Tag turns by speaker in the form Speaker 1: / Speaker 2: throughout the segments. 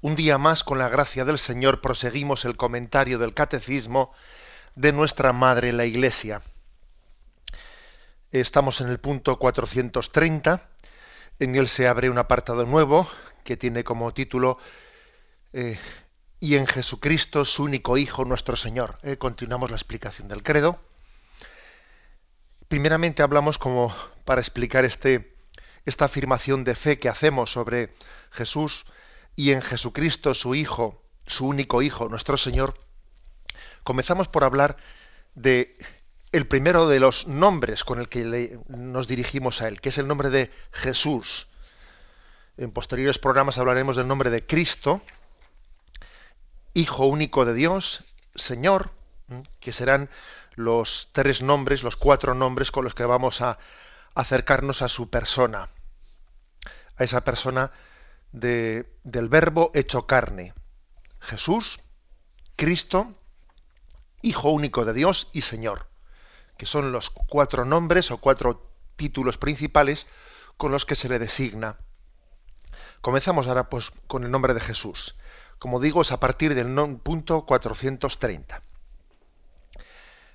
Speaker 1: Un día más, con la gracia del Señor, proseguimos el comentario del Catecismo de nuestra Madre la Iglesia. Estamos en el punto 430. En él se abre un apartado nuevo que tiene como título eh, Y en Jesucristo, su único Hijo, nuestro Señor. Eh, continuamos la explicación del credo. Primeramente hablamos como para explicar este, esta afirmación de fe que hacemos sobre Jesús, y en Jesucristo, su Hijo, su único Hijo, nuestro Señor, comenzamos por hablar de el primero de los nombres con el que nos dirigimos a Él, que es el nombre de Jesús. En posteriores programas hablaremos del nombre de Cristo, Hijo único de Dios, Señor, que serán los tres nombres, los cuatro nombres con los que vamos a acercarnos a su persona, a esa persona del verbo hecho carne. Jesús, Cristo, Hijo único de Dios y Señor, que son los cuatro nombres o cuatro títulos principales con los que se le designa. Comenzamos ahora pues, con el nombre de Jesús. Como digo, es a partir del punto 430.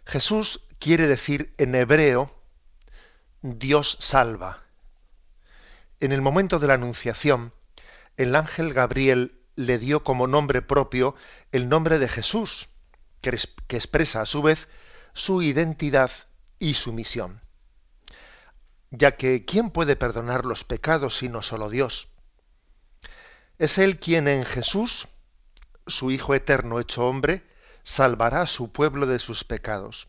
Speaker 1: Jesús quiere decir en hebreo Dios salva. En el momento de la Anunciación, el ángel Gabriel le dio como nombre propio el nombre de Jesús, que, expresa a su vez su identidad y su misión. Ya que ¿quién puede perdonar los pecados sino solo Dios? Es Él quien en Jesús, su Hijo eterno hecho hombre, salvará a su pueblo de sus pecados.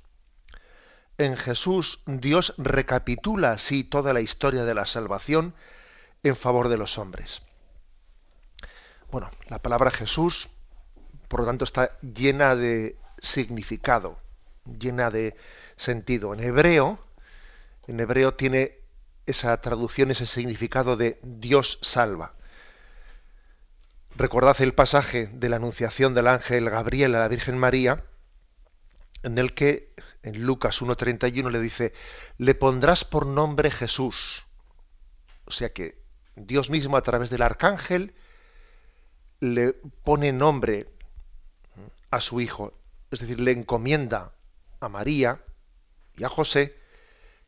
Speaker 1: En Jesús Dios recapitula así toda la historia de la salvación en favor de los hombres. Bueno, la palabra Jesús, por lo tanto, está llena de significado, llena de sentido. En hebreo, en hebreo tiene esa traducción, ese significado de Dios salva. Recordad el pasaje de la anunciación del ángel Gabriel a la Virgen María, en el que en Lucas 1.31 le dice, le pondrás por nombre Jesús. O sea que Dios mismo a través del arcángel le pone nombre a su hijo, es decir, le encomienda a María y a José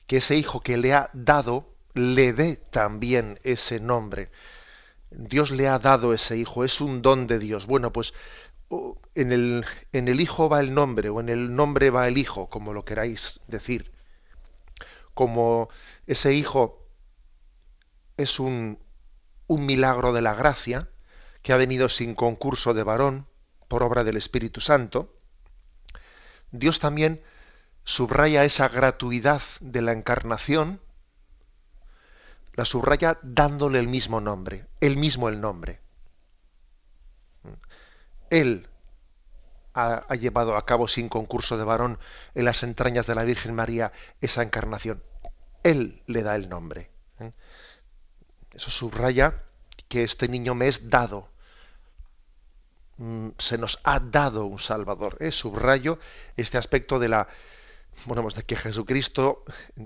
Speaker 1: que ese hijo que le ha dado le dé también ese nombre. Dios le ha dado ese hijo, es un don de Dios. Bueno, pues en el, en el hijo va el nombre o en el nombre va el hijo, como lo queráis decir. Como ese hijo es un, un milagro de la gracia, que ha venido sin concurso de varón, por obra del Espíritu Santo, Dios también subraya esa gratuidad de la encarnación, la subraya dándole el mismo nombre, él mismo el nombre. Él ha, llevado a cabo sin concurso de varón en las entrañas de la Virgen María esa encarnación. Él le da el nombre. ¿eh? Eso subraya que este niño me es dado, se nos ha dado un Salvador. ¿eh? Subrayo este aspecto de la bueno, pues de que Jesucristo,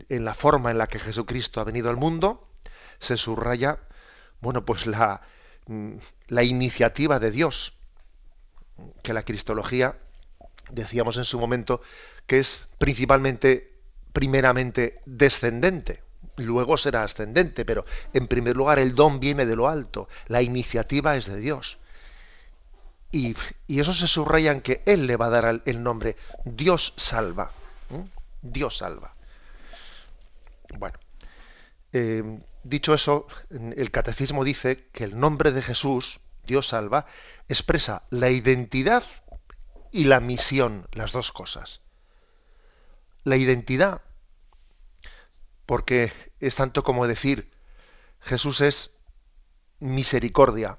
Speaker 1: en la forma en la que Jesucristo ha venido al mundo, se subraya, bueno, pues la, mm, la iniciativa de Dios, que la cristología, decíamos en su momento, que es principalmente, primeramente descendente, luego será ascendente, pero en primer lugar el don viene de lo alto, la iniciativa es de Dios. Y, eso se subraya en que Él le va a dar el nombre Dios salva. Dios salva. Bueno, eh, dicho eso, el catecismo dice que el nombre de Jesús, Dios salva, expresa la identidad y la misión, las dos cosas. La identidad, porque es tanto como decir, Jesús es misericordia,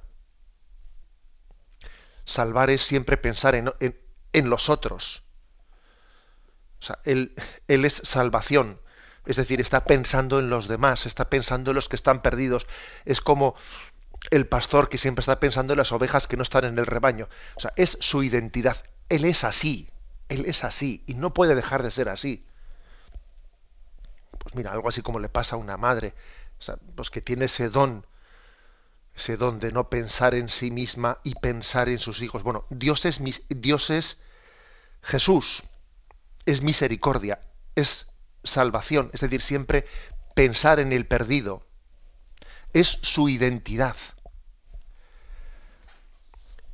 Speaker 1: Salvar es siempre pensar en, los otros. O sea, él, él es salvación. Es decir, está pensando en los demás, está pensando en los que están perdidos. Es como el pastor que siempre está pensando en las ovejas que no están en el rebaño. O sea, es su identidad. Él es así. Él es así y no puede dejar de ser así. Pues mira, algo así como le pasa a una madre, o sea, pues que tiene ese don, ese don de no pensar en sí misma y pensar en sus hijos. Bueno, Dios es, Dios es Jesús, es misericordia, es salvación, es decir, siempre pensar en el perdido, es su identidad.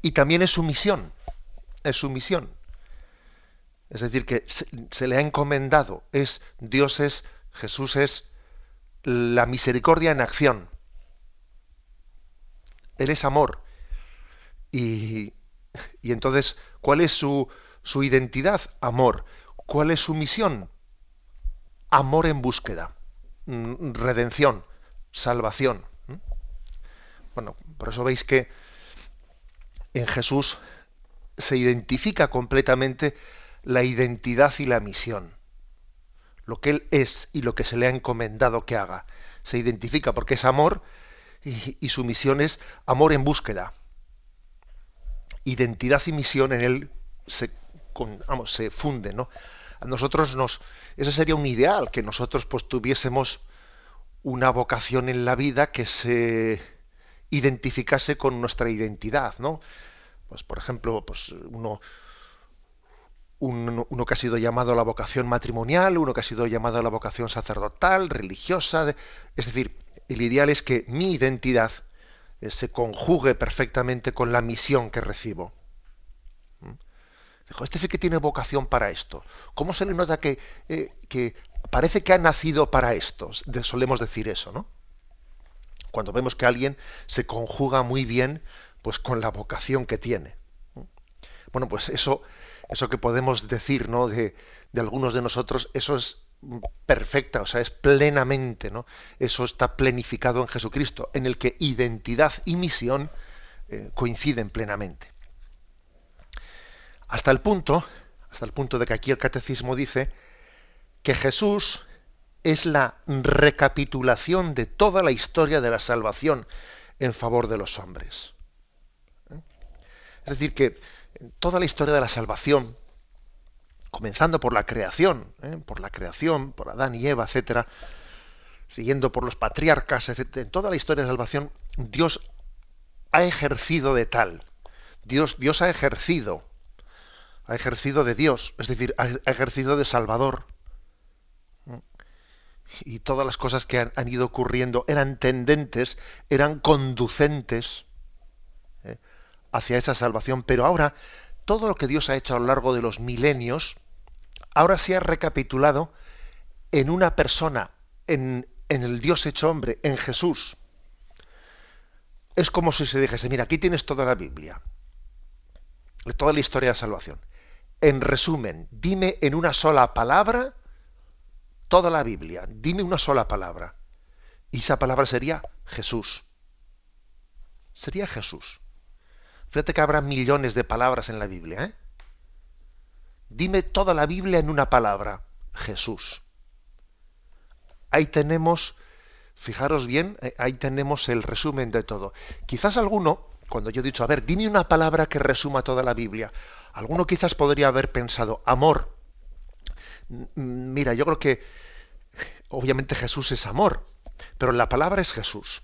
Speaker 1: Y también es su misión, es su misión. Es decir, que se, le ha encomendado, es Dios es, Jesús es la misericordia en acción. Él es amor. Y, y entonces, ¿cuál es su, su identidad? Amor. ¿Cuál es su misión? Amor en búsqueda, mm, redención, salvación. Bueno, por eso veis que en Jesús se identifica completamente la identidad y la misión. Lo que Él es y lo que se le ha encomendado que haga. Se identifica porque es amor y, su misión es amor en búsqueda. Identidad y misión en Él se, funden. ¿no? A nosotros nos. Ese sería un ideal, que nosotros pues tuviésemos una vocación en la vida que se identificase con nuestra identidad, ¿no? Pues por ejemplo, pues uno uno que ha sido llamado a la vocación matrimonial, uno que ha sido llamado a la vocación sacerdotal, religiosa. es decir, el ideal es que mi identidad eh, se conjugue perfectamente con la misión que recibo. ¿Mm? Dijo, este sí que tiene vocación para esto. ¿Cómo se le nota que, eh, que parece que ha nacido para esto? solemos decir eso, ¿no? Cuando vemos que alguien se conjuga muy bien pues con la vocación que tiene. Bueno, pues eso eso que podemos decir ¿no? de, algunos de nosotros, eso es perfecta, o sea, es plenamente, ¿no? Eso está plenificado en Jesucristo, en el que identidad y misión eh, coinciden plenamente. Hasta el punto, hasta el punto de que aquí el catecismo dice que Jesús es la recapitulación de toda la historia de la salvación en favor de los hombres. ¿Eh? Es decir, que toda la historia de la salvación, comenzando por la creación, ¿eh? por la creación, por Adán y Eva, etcétera, siguiendo por los patriarcas, etcétera, en toda la historia de salvación, Dios ha ejercido de tal. Dios, Dios ha ejercido, ha ejercido de Dios, es decir, ha ejercido de Salvador. Y todas las cosas que han, han ido ocurriendo eran tendentes, eran conducentes hacia esa salvación, pero ahora todo lo que Dios ha hecho a lo largo de los milenios, ahora se ha recapitulado en una persona, en, el Dios hecho hombre, en Jesús. Es como si se dijese, mira, aquí tienes toda la Biblia, toda la historia de salvación. En resumen, dime en una sola palabra toda la Biblia, dime una sola palabra. Y esa palabra sería Jesús. Sería Jesús. Fíjate que habrá millones de palabras en la Biblia. ¿eh? Dime toda la Biblia en una palabra. Jesús. Ahí tenemos, fijaros bien, eh, ahí tenemos el resumen de todo. Quizás alguno, cuando yo he dicho, a ver, dime una palabra que resuma toda la Biblia, alguno quizás podría haber pensado, amor. Mira, yo creo que obviamente Jesús es amor, pero la palabra es Jesús.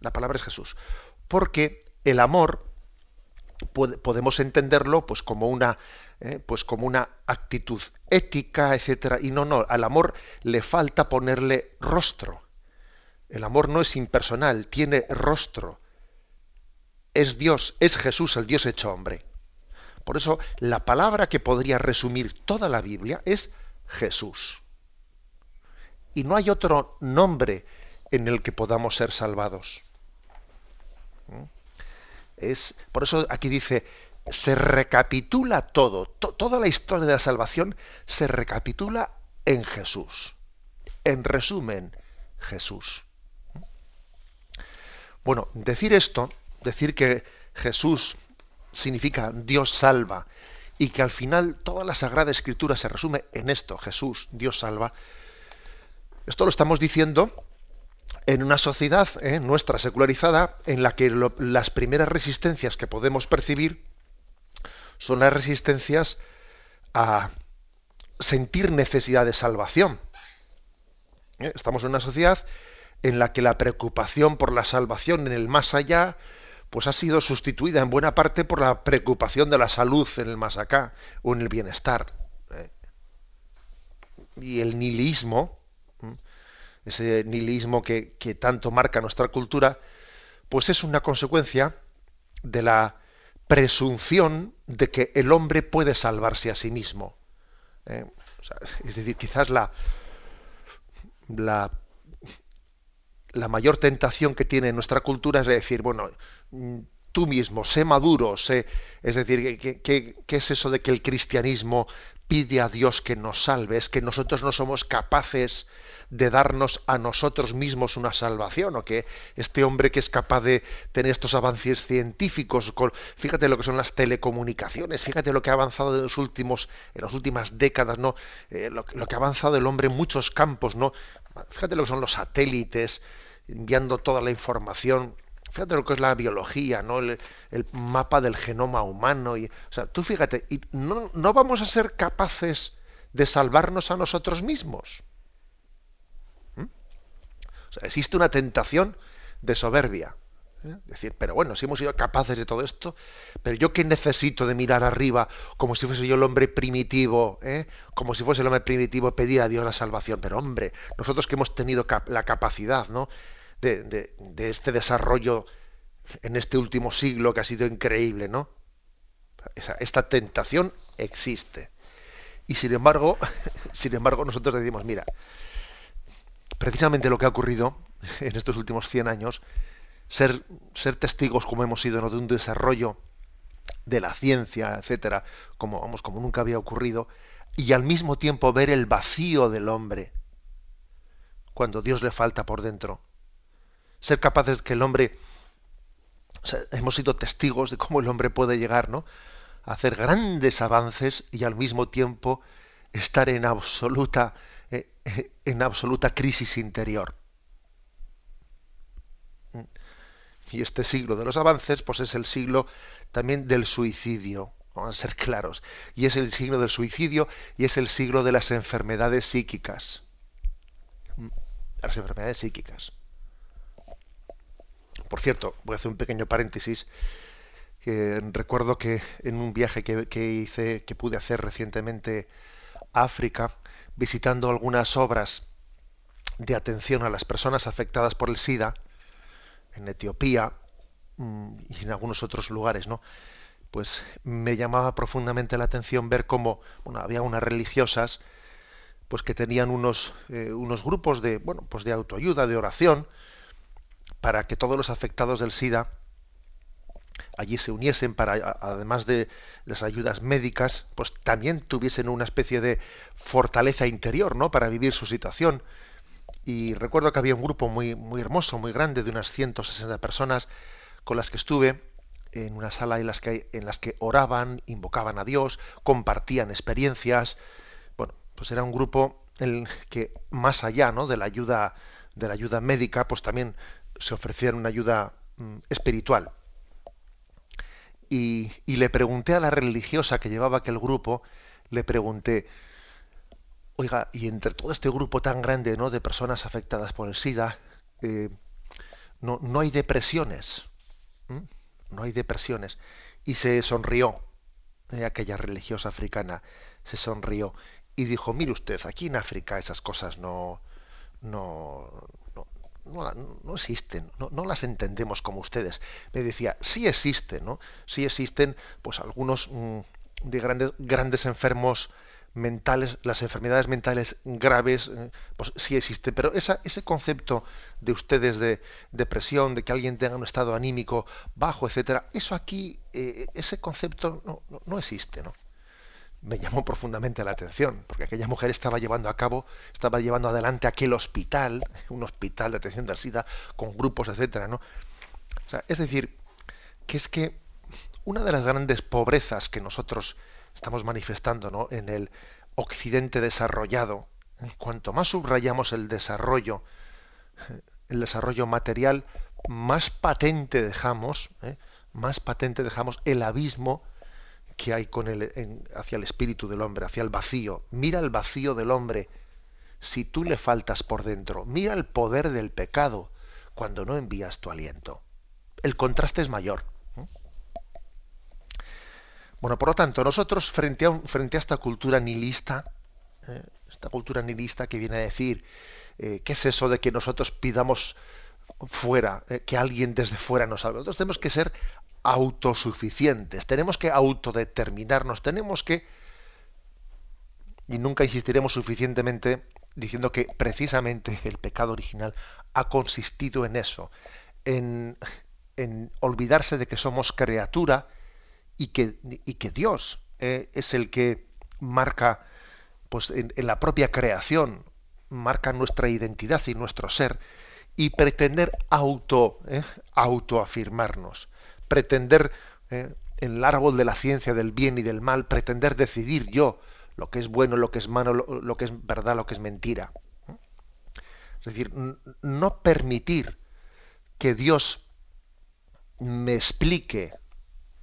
Speaker 1: La palabra es Jesús. Porque el amor podemos entenderlo pues como una eh, pues como una actitud ética etcétera. Y no no al amor le falta ponerle rostro. El amor no es impersonal tiene rostro. Es Dios es Jesús el Dios hecho hombre. Por eso la palabra que podría resumir toda la Biblia es Jesús. Y no hay otro nombre en el que podamos ser salvados. ¿Mm? Es, por eso aquí dice, se recapitula todo, toda la historia de la salvación se recapitula en Jesús. En resumen, Jesús. Bueno, decir esto, decir que Jesús significa Dios salva y que al final toda la Sagrada Escritura se resume en esto, Jesús, Dios salva, esto lo estamos diciendo en una sociedad eh, nuestra secularizada en la que las primeras resistencias que podemos percibir son las resistencias a sentir necesidad de salvación. Eh, estamos en una sociedad en la que la preocupación por la salvación en el más allá pues ha sido sustituida en buena parte por la preocupación de la salud en el más acá o en el bienestar. Eh. Y el nihilismo, ese nihilismo que, tanto marca nuestra cultura, pues es una consecuencia de la presunción de que el hombre puede salvarse a sí mismo. ¿eh? es decir, quizás la, la, mayor tentación que tiene nuestra cultura es decir, bueno, tú mismo, sé maduro, sé, es decir, ¿qué, es eso de que el cristianismo pide a Dios que nos salve? Es que nosotros no somos capaces de darnos a nosotros mismos una salvación, o que este hombre que es capaz de tener estos avances científicos, fíjate lo que son las telecomunicaciones, fíjate lo que ha avanzado en los últimos, en las últimas décadas, ¿no? Eh, lo, que ha avanzado el hombre en muchos campos, ¿no? Fíjate lo que son los satélites, enviando toda la información. Fíjate lo que es la biología, ¿no? El, mapa del genoma humano. Y, o sea, tú fíjate, y no, no vamos a ser capaces de salvarnos a nosotros mismos existe una tentación de soberbia. ¿eh? Decir, pero bueno, si hemos sido capaces de todo esto, pero yo qué necesito de mirar arriba como si fuese yo el hombre primitivo, ¿eh? como si fuese el hombre primitivo pedir a Dios la salvación. Pero hombre, nosotros que hemos tenido la capacidad ¿no? de, este desarrollo en este último siglo que ha sido increíble, ¿no? esta tentación existe. Y sin embargo, sin embargo, nosotros decimos, mira, precisamente lo que ha ocurrido en estos últimos 100 años, ser, ser testigos como hemos sido de un desarrollo de la ciencia, etcétera, como vamos, como nunca había ocurrido, y al mismo tiempo ver el vacío del hombre cuando Dios le falta por dentro. Ser capaces que el hombre hemos sido testigos de cómo el hombre puede llegar, ¿no? a hacer grandes avances y al mismo tiempo estar en absoluta en absoluta crisis interior. Y este siglo de los avances, pues es el siglo también del suicidio, vamos a ser claros. Y es el siglo del suicidio y es el siglo de las enfermedades psíquicas. Las enfermedades psíquicas. Por cierto, voy a hacer un pequeño paréntesis. recuerdo que en un viaje que, que hice, que pude hacer recientemente a África, visitando algunas obras de atención a las personas afectadas por el SIDA, en Etiopía mm, y en algunos otros lugares, ¿no? Pues me llamaba profundamente la atención ver cómo bueno, había unas religiosas pues que tenían unos, eh, unos grupos de, bueno, pues de autoayuda, de oración, para que todos los afectados del SIDA allí se uniesen para, además de las ayudas médicas, pues también tuviesen una especie de fortaleza interior, ¿no? Para vivir su situación. Y recuerdo que había un grupo muy, muy hermoso, muy grande, de unas 160 personas, con las que estuve en una sala en las que, en las que oraban, invocaban a Dios, compartían experiencias. Bueno, pues era un grupo en el que más allá ¿no? de la ayuda de la ayuda médica, pues también se ofrecía una ayuda mm, espiritual y, le pregunté a la religiosa que llevaba aquel grupo, le pregunté, oiga, y entre todo este grupo tan grande ¿no? de personas afectadas por el SIDA, eh, no, no, hay depresiones, no hay depresiones. Y se sonrió, eh, aquella religiosa africana, se sonrió y dijo, mire usted, aquí en África esas cosas no, no, no, existen, no, las entendemos como ustedes. Me decía, sí existen, ¿no? Sí existen, pues algunos mm, de grandes, grandes enfermos mentales, las enfermedades mentales graves, eh, pues sí existen, pero esa, ese concepto de ustedes de depresión, de que alguien tenga un estado anímico bajo, etcétera, eso aquí, eh, ese concepto no, no existe, ¿no? Me llamó profundamente la atención, porque aquella mujer estaba llevando a cabo, estaba llevando adelante aquel hospital, un hospital de atención del SIDA, con grupos, etcétera, ¿no? es decir, que es que una de las grandes pobrezas que nosotros estamos manifestando ¿no? en el occidente desarrollado, cuanto más subrayamos el desarrollo, el desarrollo material, más patente dejamos, ¿eh? más patente dejamos el abismo que hay con el, hacia el espíritu del hombre, hacia el vacío. Mira el vacío del hombre si tú le faltas por dentro. Mira el poder del pecado cuando no envías tu aliento. El contraste es mayor. Bueno, por lo tanto, nosotros frente a, frente a esta cultura nihilista, ¿eh? esta cultura nihilista que viene a decir, eh, ¿qué es eso de que nosotros pidamos fuera, eh, que alguien desde fuera nos salve? Nosotros tenemos que ser autosuficientes, tenemos que autodeterminarnos, tenemos que, y nunca insistiremos suficientemente diciendo que precisamente el pecado original ha consistido en eso, en, olvidarse de que somos criatura y que, y que Dios eh, es el que marca, pues en, la propia creación, marca nuestra identidad y nuestro ser, y pretender auto, eh, autoafirmarnos pretender eh, en el árbol de la ciencia del bien y del mal, pretender decidir yo lo que es bueno, lo que es malo, lo, que es verdad, lo que es mentira. Es decir, no permitir que Dios me explique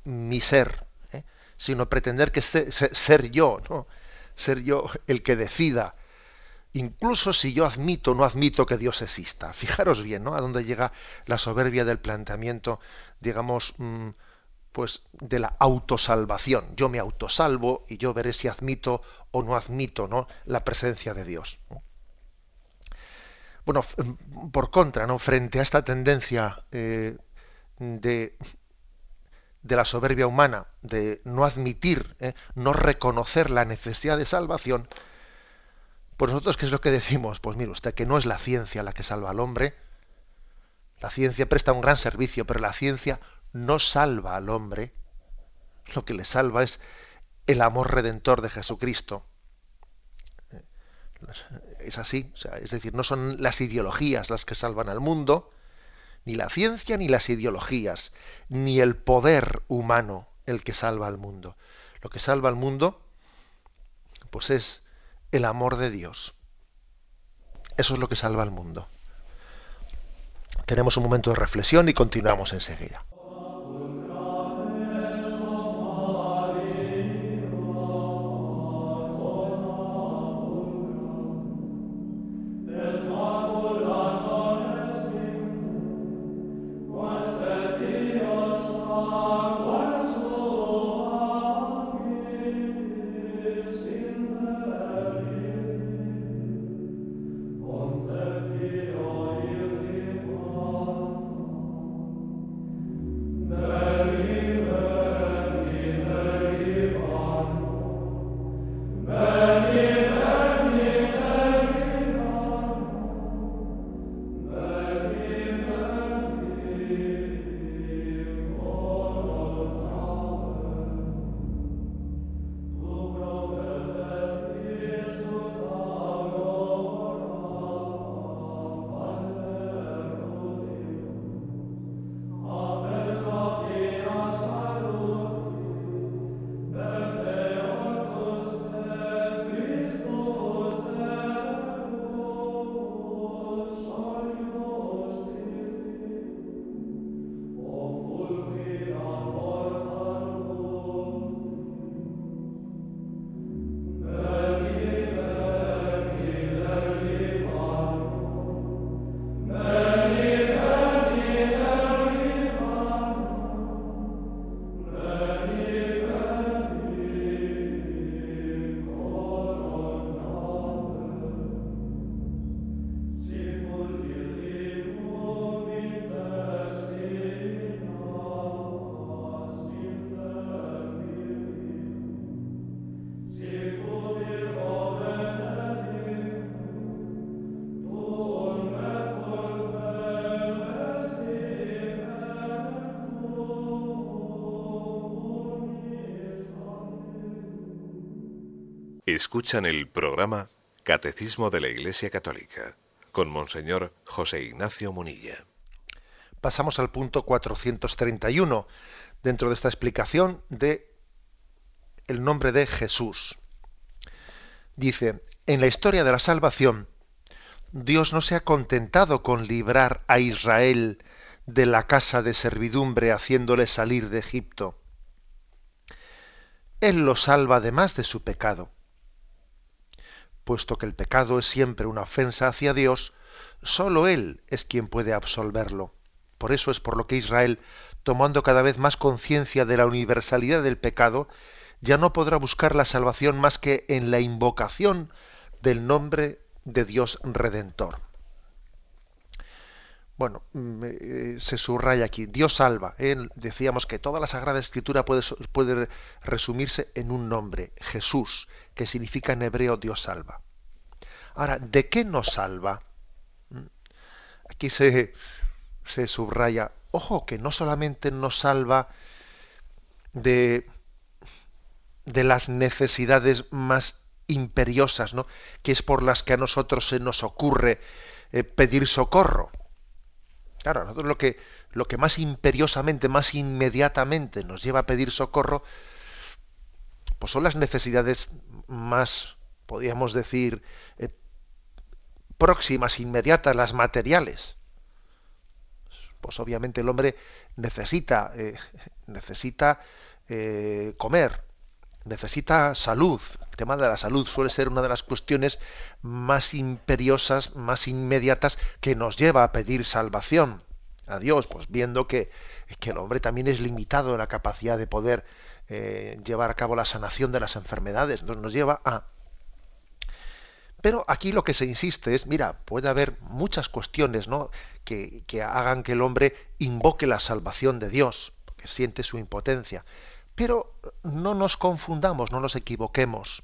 Speaker 1: mi ser, ¿eh? sino pretender que ser, yo, ¿no? ser yo el que decida, incluso si yo admito o no admito que Dios exista. Fijaros bien, ¿no? A dónde llega la soberbia del planteamiento digamos, mm, pues de la autosalvación. Yo me autosalvo y yo veré si admito o no admito ¿no? la presencia de Dios. Bueno, mm, por contra, ¿no? frente a esta tendencia eh, de, de, la soberbia humana, de no admitir, ¿eh? no reconocer la necesidad de salvación, pues nosotros, ¿qué es lo que decimos? Pues mire usted, que no es la ciencia la que salva al hombre, la ciencia presta un gran servicio, pero la ciencia no salva al hombre. Lo que le salva es el amor redentor de Jesucristo. Es así, es decir, no son las ideologías las que salvan al mundo, ni la ciencia ni las ideologías, ni el poder humano el que salva al mundo. Lo que salva al mundo, pues es el amor de Dios. Eso es lo que salva al mundo. Tenemos un momento de reflexión y continuamos enseguida.
Speaker 2: Escuchan el programa Catecismo de la Iglesia Católica con Monseñor José Ignacio Munilla.
Speaker 1: Pasamos al punto 431 dentro de esta explicación de el nombre de Jesús. Dice, en la historia de la salvación, Dios no se ha contentado con librar a Israel de la casa de servidumbre haciéndole salir de Egipto. Él lo salva además de su pecado. Puesto que el pecado es siempre una ofensa hacia Dios, sólo Él es quien puede absolverlo. Por eso es por lo que Israel, tomando cada vez más conciencia de la universalidad del pecado, ya no podrá buscar la salvación más que en la invocación del nombre de Dios Redentor. Bueno, mm, eh, se subraya aquí, Dios salva. ¿eh? Decíamos que toda la Sagrada Escritura puede, resumirse en un nombre, Jesús, que significa en hebreo Dios salva. Ahora, ¿de qué nos salva? Mm, aquí se, subraya, ojo, que no solamente nos salva de, de las necesidades más imperiosas, ¿no? que es por las que a nosotros se nos ocurre eh, pedir socorro. Claro, a nosotros lo que, lo que más imperiosamente, más inmediatamente nos lleva a pedir socorro, pues son las necesidades más, podríamos decir, eh, próximas, inmediatas, las materiales. Pues obviamente el hombre necesita, eh, necesita comer, necesita salud. El tema de la salud suele ser una de las cuestiones más imperiosas, más inmediatas que nos lleva a pedir salvación a Dios, pues viendo que, que el hombre también es limitado en la capacidad de poder eh, llevar a cabo la sanación de las enfermedades. Nos lleva a... Pero aquí lo que se insiste es, mira, puede haber muchas cuestiones ¿no? que, que hagan que el hombre invoque la salvación de Dios, porque siente su impotencia. Pero no nos confundamos, no nos equivoquemos.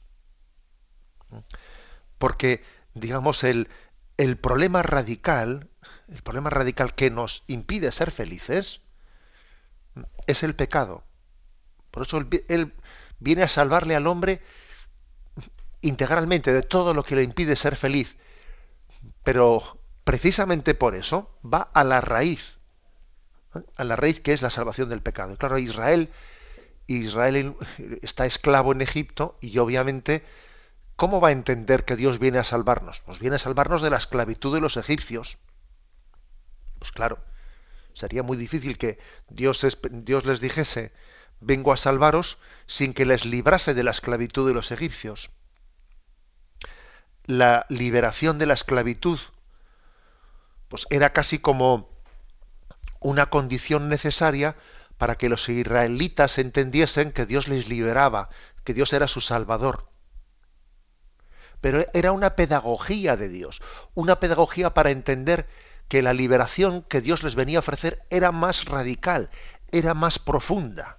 Speaker 1: Porque, digamos, el, el problema radical, el problema radical que nos impide ser felices, es el pecado. Por eso él, viene a salvarle al hombre integralmente de todo lo que le impide ser feliz. Pero precisamente por eso va a la raíz, a la raíz que es la salvación del pecado. claro, Israel Israel está esclavo en Egipto y obviamente, ¿cómo va a entender que Dios viene a salvarnos? Pues viene a salvarnos de la esclavitud de los egipcios. Pues claro, sería muy difícil que Dios, les dijese, vengo a salvaros sin que les librase de la esclavitud de los egipcios. La liberación de la esclavitud, pues era casi como una condición necesaria para que los israelitas entendiesen que Dios les liberaba, que Dios era su salvador. Pero era una pedagogía de Dios, una pedagogía para entender que la liberación que Dios les venía a ofrecer era más radical, era más profunda.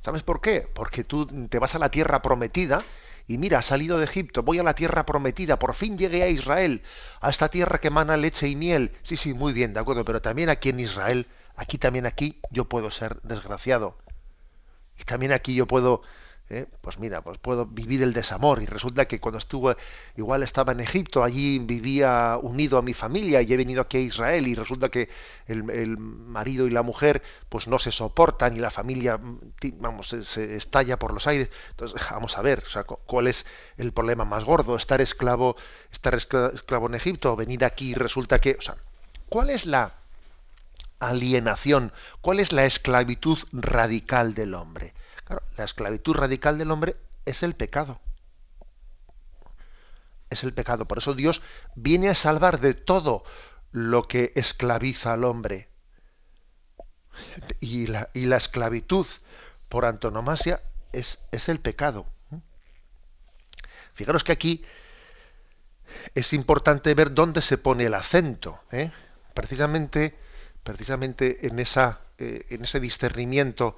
Speaker 1: ¿Sabes por qué? Porque tú te vas a la tierra prometida y mira, ha salido de Egipto, voy a la tierra prometida, por fin llegué a Israel, a esta tierra que emana leche y miel. Sí, sí, muy bien, de acuerdo, pero también aquí en Israel aquí también aquí yo puedo ser desgraciado. Y también aquí yo puedo, eh, pues mira, pues puedo vivir el desamor. Y resulta que cuando estuve, igual estaba en Egipto, allí vivía unido a mi familia y he venido aquí a Israel y resulta que el, marido y la mujer pues no se soportan y la familia, vamos, se, estalla por los aires. Entonces, vamos a ver, o sea, ¿cuál es el problema más gordo? ¿Estar esclavo, estar esclavo en Egipto o venir aquí y resulta que, o sea, ¿cuál es la alienación. ¿Cuál es la esclavitud radical del hombre? la esclavitud radical del hombre es el pecado. Es el pecado. Por eso Dios viene a salvar de todo lo que esclaviza al hombre. Y la, esclavitud por antonomasia es, es el pecado. Fijaros que aquí es importante ver dónde se pone el acento. ¿eh? Precisamente precisamente en, esa, eh, en ese discernimiento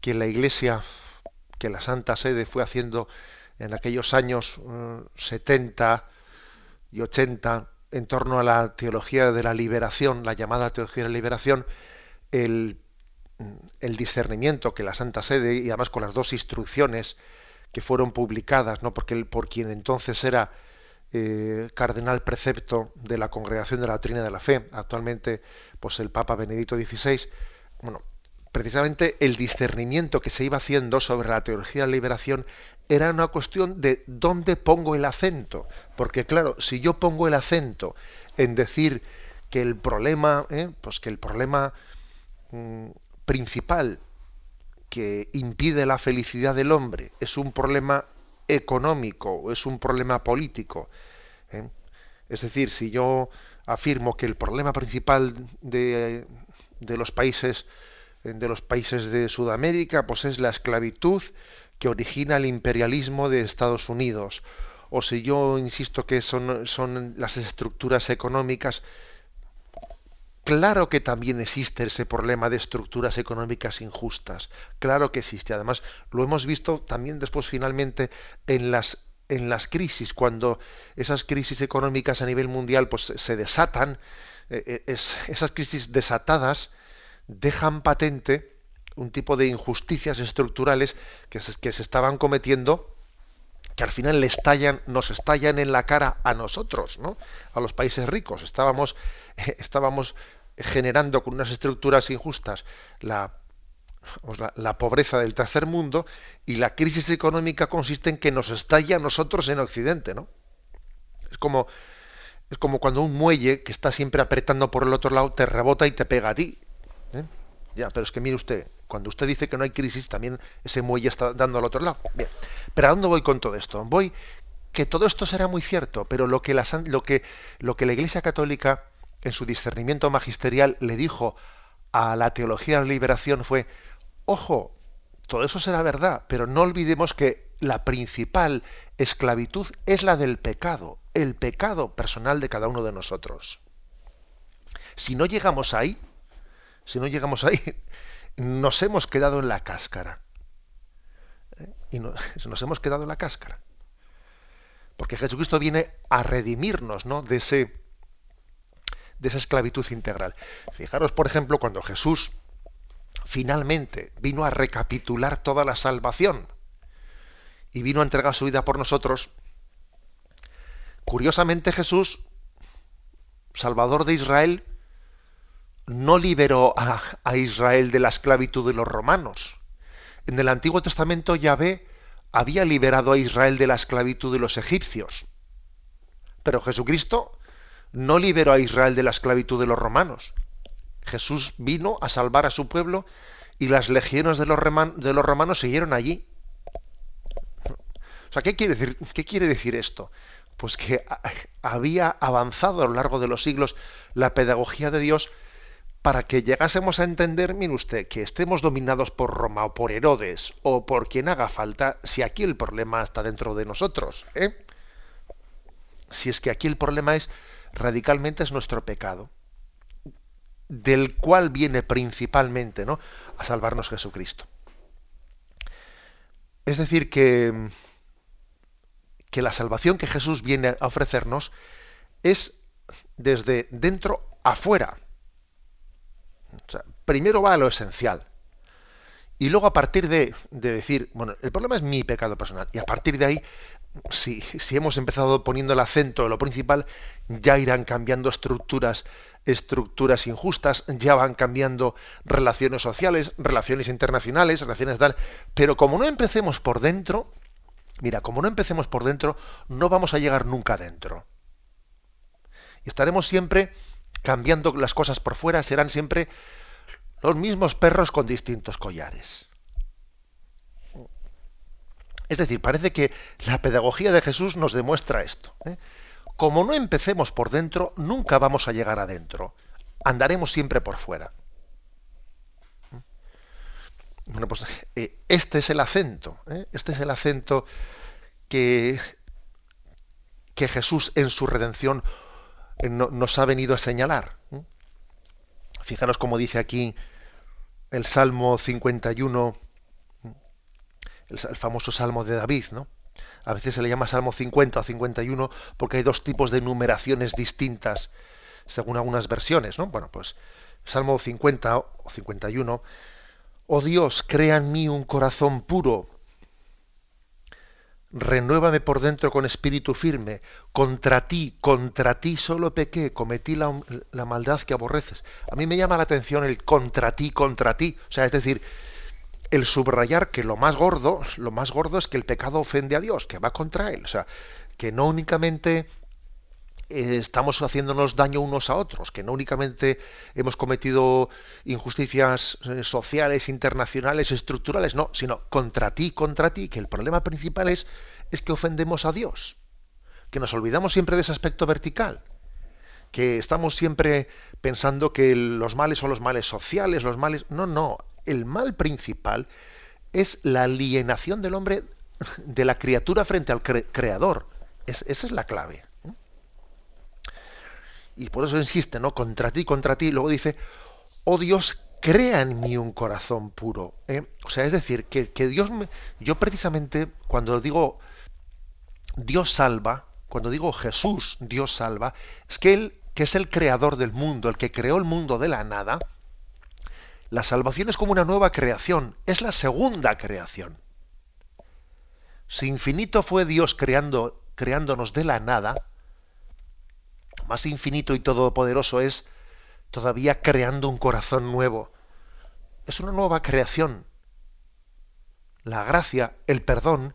Speaker 1: que la Iglesia, que la Santa Sede fue haciendo en aquellos años 70 eh, y 80 en torno a la teología de la liberación, la llamada teología de la liberación, el, el discernimiento que la Santa Sede, y además con las dos instrucciones que fueron publicadas, ¿no? porque por quien entonces era eh, cardenal precepto de la Congregación de la Doctrina de la Fe, actualmente pues el Papa Benedicto XVI, bueno, precisamente el discernimiento que se iba haciendo sobre la teología de la liberación era una cuestión de dónde pongo el acento. Porque claro, si yo pongo el acento en decir que el problema, ¿eh? pues que el problema mm, principal que impide la felicidad del hombre es un problema económico o es un problema político. ¿eh? Es decir, si yo afirmo que el problema principal de, de los países de los países de Sudamérica pues es la esclavitud que origina el imperialismo de Estados Unidos. O si yo insisto que son, son las estructuras económicas, claro que también existe ese problema de estructuras económicas injustas. Claro que existe. Además, lo hemos visto también después finalmente en las en las crisis, cuando esas crisis económicas a nivel mundial pues, se desatan, eh, eh, es, esas crisis desatadas dejan patente un tipo de injusticias estructurales que se, que se estaban cometiendo que al final le estallan, nos estallan en la cara a nosotros, ¿no? A los países ricos. Estábamos, estábamos generando con unas estructuras injustas la, la, pobreza del tercer mundo y la crisis económica consiste en que nos estalla a nosotros en Occidente, ¿no? Es como, es como cuando un muelle que está siempre apretando por el otro lado te rebota y te pega a ti. ¿eh? Ya, pero es que mire usted, cuando usted dice que no hay crisis, también ese muelle está dando al otro lado. Bien, pero ¿a dónde voy con todo esto? Voy que todo esto será muy cierto, pero lo que la, lo que, lo que la Iglesia Católica en su discernimiento magisterial le dijo a la teología de la liberación fue, ojo, todo eso será verdad, pero no olvidemos que la principal esclavitud es la del pecado, el pecado personal de cada uno de nosotros. Si no llegamos ahí, si no llegamos ahí, nos hemos quedado en la cáscara. ¿Eh? Y nos hemos quedado en la cáscara. Porque Jesucristo viene a redimirnos ¿no? de, ese, de esa esclavitud integral. Fijaros, por ejemplo, cuando Jesús finalmente vino a recapitular toda la salvación y vino a entregar su vida por nosotros, curiosamente Jesús, Salvador de Israel, no liberó a, Israel de la esclavitud de los romanos. En el Antiguo Testamento Yahvé había liberado a Israel de la esclavitud de los egipcios. Pero Jesucristo no liberó a Israel de la esclavitud de los romanos. Jesús vino a salvar a su pueblo y las legiones de los, romanos siguieron allí. O sea, ¿qué quiere decir, qué quiere decir esto? Pues que había avanzado a lo largo de los siglos la pedagogía de Dios para que llegásemos a entender, mire usted, que estemos dominados por Roma o por Herodes o por quien haga falta, si aquí el problema está dentro de nosotros. ¿eh? Si es que aquí el problema es radicalmente es nuestro pecado, del cual viene principalmente ¿no? a salvarnos Jesucristo. Es decir, que, que la salvación que Jesús viene a ofrecernos es desde dentro afuera primero va a lo esencial. Y luego a partir de, decir, bueno, el problema es mi pecado personal. Y a partir de ahí, si, hemos empezado poniendo el acento en lo principal, ya irán cambiando estructuras, estructuras injustas, ya van cambiando relaciones sociales, relaciones internacionales, relaciones tal. Pero como no empecemos por dentro, mira, como no empecemos por dentro, no vamos a llegar nunca adentro. Y estaremos siempre cambiando las cosas por fuera, serán siempre los mismos perros con distintos collares. Es decir, parece que la pedagogía de Jesús nos demuestra esto. ¿eh? Como no empecemos por dentro, nunca vamos a llegar adentro. Andaremos siempre por fuera. Bueno, pues eh, este es el acento. ¿eh? Este es el acento que, que Jesús en su redención nos ha venido a señalar. Fijaros cómo dice aquí el Salmo 51, el, famoso Salmo de David, ¿no? A veces se le llama Salmo 50 o 51 porque hay dos tipos de numeraciones distintas según algunas versiones, ¿no? Bueno, pues Salmo 50 o 51, oh Dios, crea en mí un corazón puro, renuévame por dentro con espíritu firme, contra ti, contra ti solo pequé, cometí la, la, maldad que aborreces. A mí me llama la atención el contra ti, contra ti, o sea, es decir, el subrayar que lo más gordo, lo más gordo es que el pecado ofende a Dios, que va contra él, o sea, que no únicamente eh, estamos haciéndonos daño unos a otros, que no únicamente hemos cometido injusticias eh, sociales, internacionales, estructurales, no, sino contra ti, contra ti, que el problema principal es, es que ofendemos a Dios, que nos olvidamos siempre de ese aspecto vertical, que estamos siempre pensando que los males son los males sociales, los males... No, no, el mal principal es la alienación del hombre, de la criatura frente al creador. esa es la clave y por eso insiste, ¿no? Contra ti, contra ti. Luego dice, oh Dios, crea en mí un corazón puro. ¿eh? O sea, es decir, que, Dios me... Yo precisamente, cuando digo Dios salva, cuando digo Jesús, Dios salva, es que Él, que es el creador del mundo, el que creó el mundo de la nada, la salvación es como una nueva creación, es la segunda creación. Si infinito fue Dios creando, creándonos de la nada, más infinito y todopoderoso es todavía creando un corazón nuevo. Es una nueva creación. La gracia, el perdón,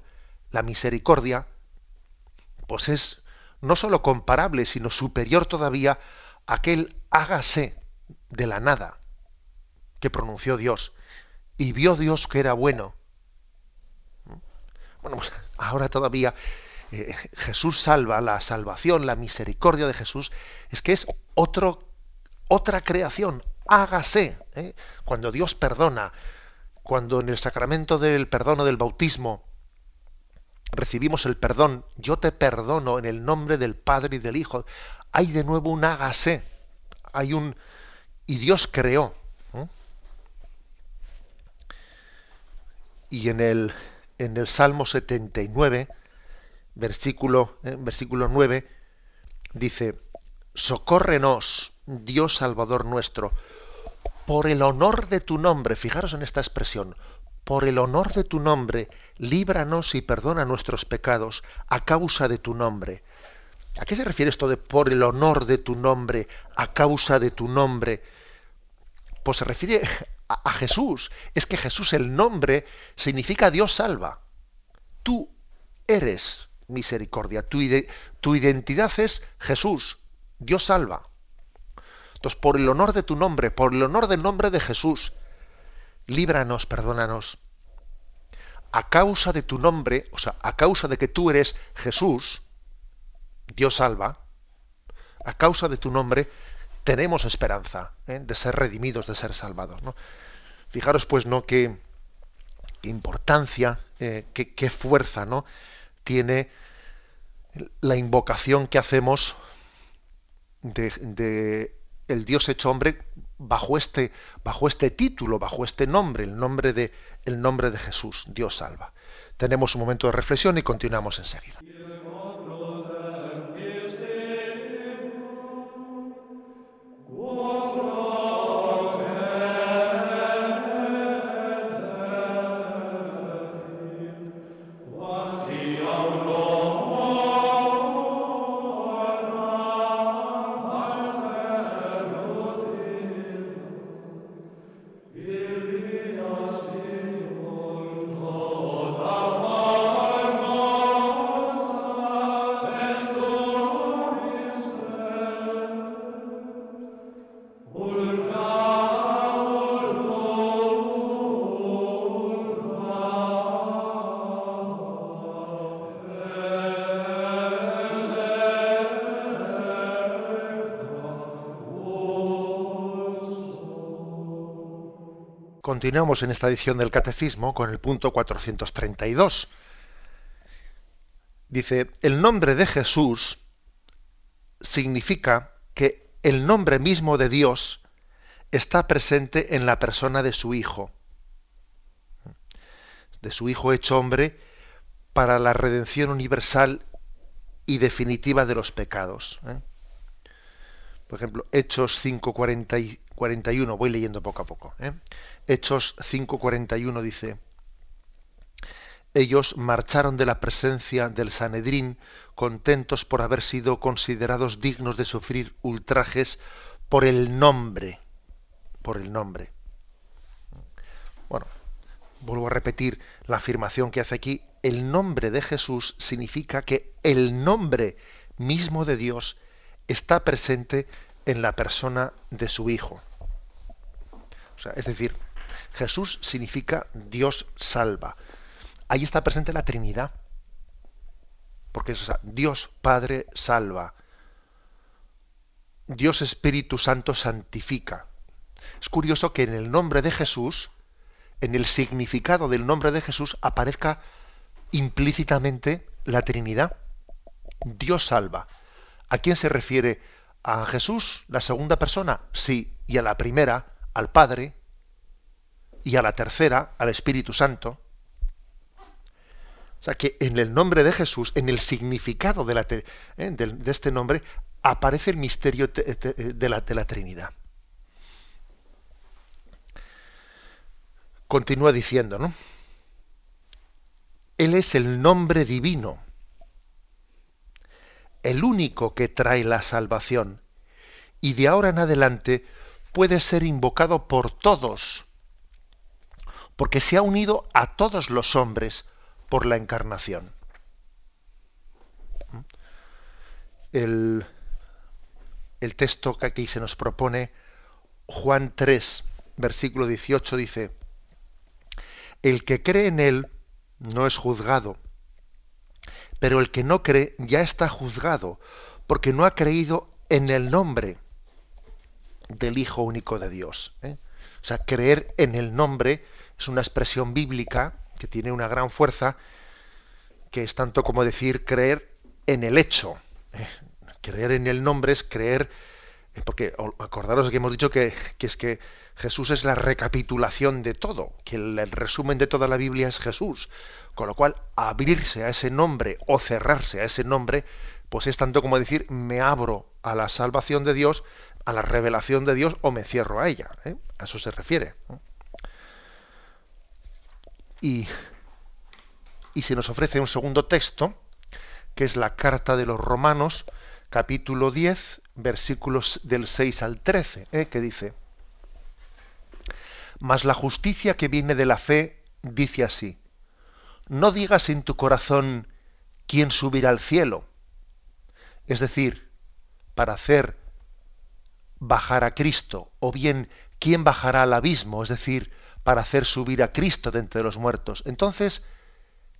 Speaker 1: la misericordia, pues es no sólo comparable, sino superior todavía a aquel hágase de la nada que pronunció Dios. Y vio Dios que era bueno. Bueno, pues ahora todavía eh, Jesús salva, la salvación, la misericordia de Jesús, es que es otro, otra creación, hágase. ¿eh? Cuando Dios perdona, cuando en el sacramento del perdón o del bautismo recibimos el perdón, yo te perdono en el nombre del Padre y del Hijo, hay de nuevo un hágase, hay un... y Dios creó. Y en el, en el Salmo 79, versículo, eh, versículo 9, dice, socórrenos, Dios Salvador nuestro, por el honor de tu nombre, fijaros en esta expresión, por el honor de tu nombre, líbranos y perdona nuestros pecados a causa de tu nombre. ¿A qué se refiere esto de por el honor de tu nombre, a causa de tu nombre? Pues se refiere a, Jesús. Es que Jesús, el nombre, significa Dios salva. Tú eres misericordia. Tu, tu identidad es Jesús, Dios salva. Entonces, por el honor de tu nombre, por el honor del nombre de Jesús, líbranos, perdónanos. A causa de tu nombre, o sea, a causa de que tú eres Jesús, Dios salva, a causa de tu nombre, tenemos esperanza ¿eh? de ser redimidos, de ser salvados. ¿no? Fijaros, pues, ¿no? Qué importancia, eh, qué, fuerza, ¿no? Tiene la invocación que hacemos de, el Dios hecho hombre bajo este, bajo este título, bajo este nombre, el nombre de, el nombre de Jesús, Dios salva. Tenemos un momento de reflexión y continuamos enseguida. Continuamos en esta edición del Catecismo con el punto 432. Dice, el nombre de Jesús significa que el nombre mismo de Dios está presente en la persona de su Hijo, de su Hijo hecho hombre para la redención universal y definitiva de los pecados. ¿eh? Por ejemplo, Hechos 5.41, voy leyendo poco a poco. ¿eh? Hechos 5.41 dice, ellos marcharon de la presencia del Sanedrín contentos por haber sido considerados dignos de sufrir ultrajes por el nombre, por el nombre. Bueno, vuelvo a repetir la afirmación que hace aquí, el nombre de Jesús significa que el nombre mismo de Dios está presente en la persona de su Hijo. O sea, es decir, Jesús significa Dios salva. Ahí está presente la Trinidad. Porque es Dios Padre salva. Dios Espíritu Santo santifica. Es curioso que en el nombre de Jesús, en el significado del nombre de Jesús, aparezca implícitamente la Trinidad. Dios salva. ¿A quién se refiere? ¿A Jesús, la segunda persona? Sí. ¿Y a la primera? Al Padre. ¿Y a la tercera? Al Espíritu Santo. O sea que en el nombre de Jesús, en el significado de, eh, este nombre, aparece el misterio de la, de la Trinidad. Continúa diciendo, ¿no? Él es el nombre divino el único que trae la salvación, y de ahora en adelante puede ser invocado por todos, porque se ha unido a todos los hombres por la encarnación. El, texto que aquí se nos propone, Juan 3, versículo 18, dice, el que cree en él no es juzgado, pero el que no cree ya está juzgado, porque no ha creído en el nombre del Hijo único de Dios. ¿eh? O sea, creer en el nombre es una expresión bíblica que tiene una gran fuerza, que es tanto como decir creer en el hecho. ¿eh? Creer en el nombre es creer, eh, porque acordaros que hemos dicho que, es que Jesús es la recapitulación de todo, que el resumen de toda la Biblia es Jesús. Con lo cual, abrirse a ese nombre o cerrarse a ese nombre, pues es tanto como decir, me abro a la salvación de Dios, a la revelación de Dios, o me cierro a ella. ¿eh? A eso se refiere. Y, y se nos ofrece un segundo texto, que es la carta de los Romanos, capítulo 10, versículos del 6 al 13, ¿eh? que dice, Mas la justicia que viene de la fe dice así, no digas en tu corazón quién subirá al cielo. Es decir, para hacer bajar a Cristo, o bien quién bajará al abismo, es decir, para hacer subir a Cristo de entre los muertos. Entonces,